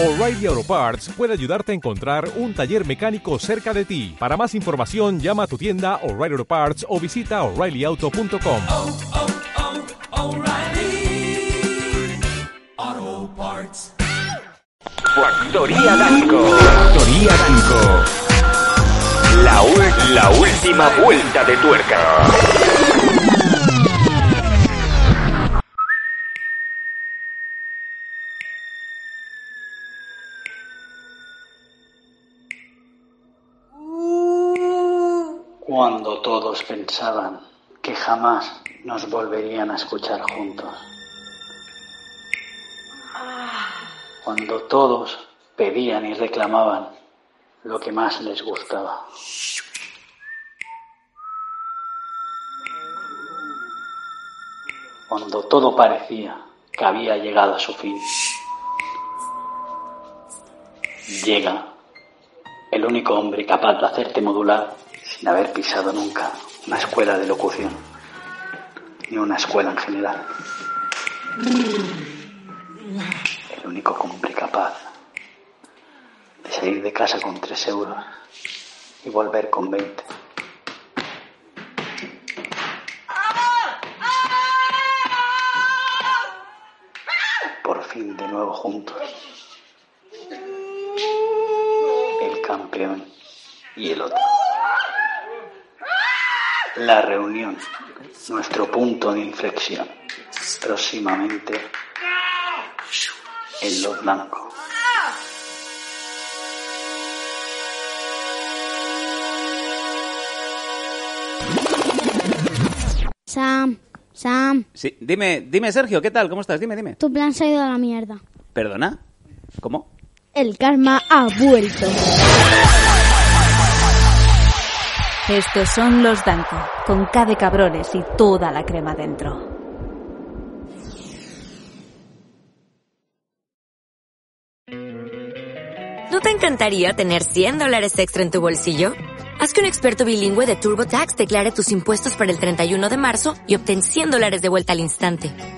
O'Reilly Auto Parts puede ayudarte a encontrar un taller mecánico cerca de ti. Para más información, llama a tu tienda O'Reilly Auto Parts o visita oreillyauto.com. oh, oh, Parts. Factoría Danco. Factoría Danco. La última vuelta de tuerca. Cuando todos pensaban que jamás nos volverían a escuchar juntos. Cuando todos pedían y reclamaban lo que más les gustaba. Cuando todo parecía que había llegado a su fin. Llega el único hombre capaz de hacerte modular sin haber pisado nunca una escuela de locución, ni una escuela en general. El único hombre capaz de salir de casa con tres euros y volver con 20. Por fin de nuevo juntos. El campeón y el otro. La reunión, nuestro punto de inflexión. Próximamente en los blancos. Sam, Sam, Sí, dime, dime Sergio, ¿qué tal? ¿Cómo estás? Dime, dime. tu plan se ha ido a la mierda. ¿Perdona? ¿Cómo? El karma ha vuelto. Estos son los Danco, con K de cabrones y toda la crema dentro. ¿No te encantaría tener 100 dólares extra en tu bolsillo? Haz que un experto bilingüe de TurboTax declare tus impuestos para el 31 de marzo y obtén 100 dólares de vuelta al instante.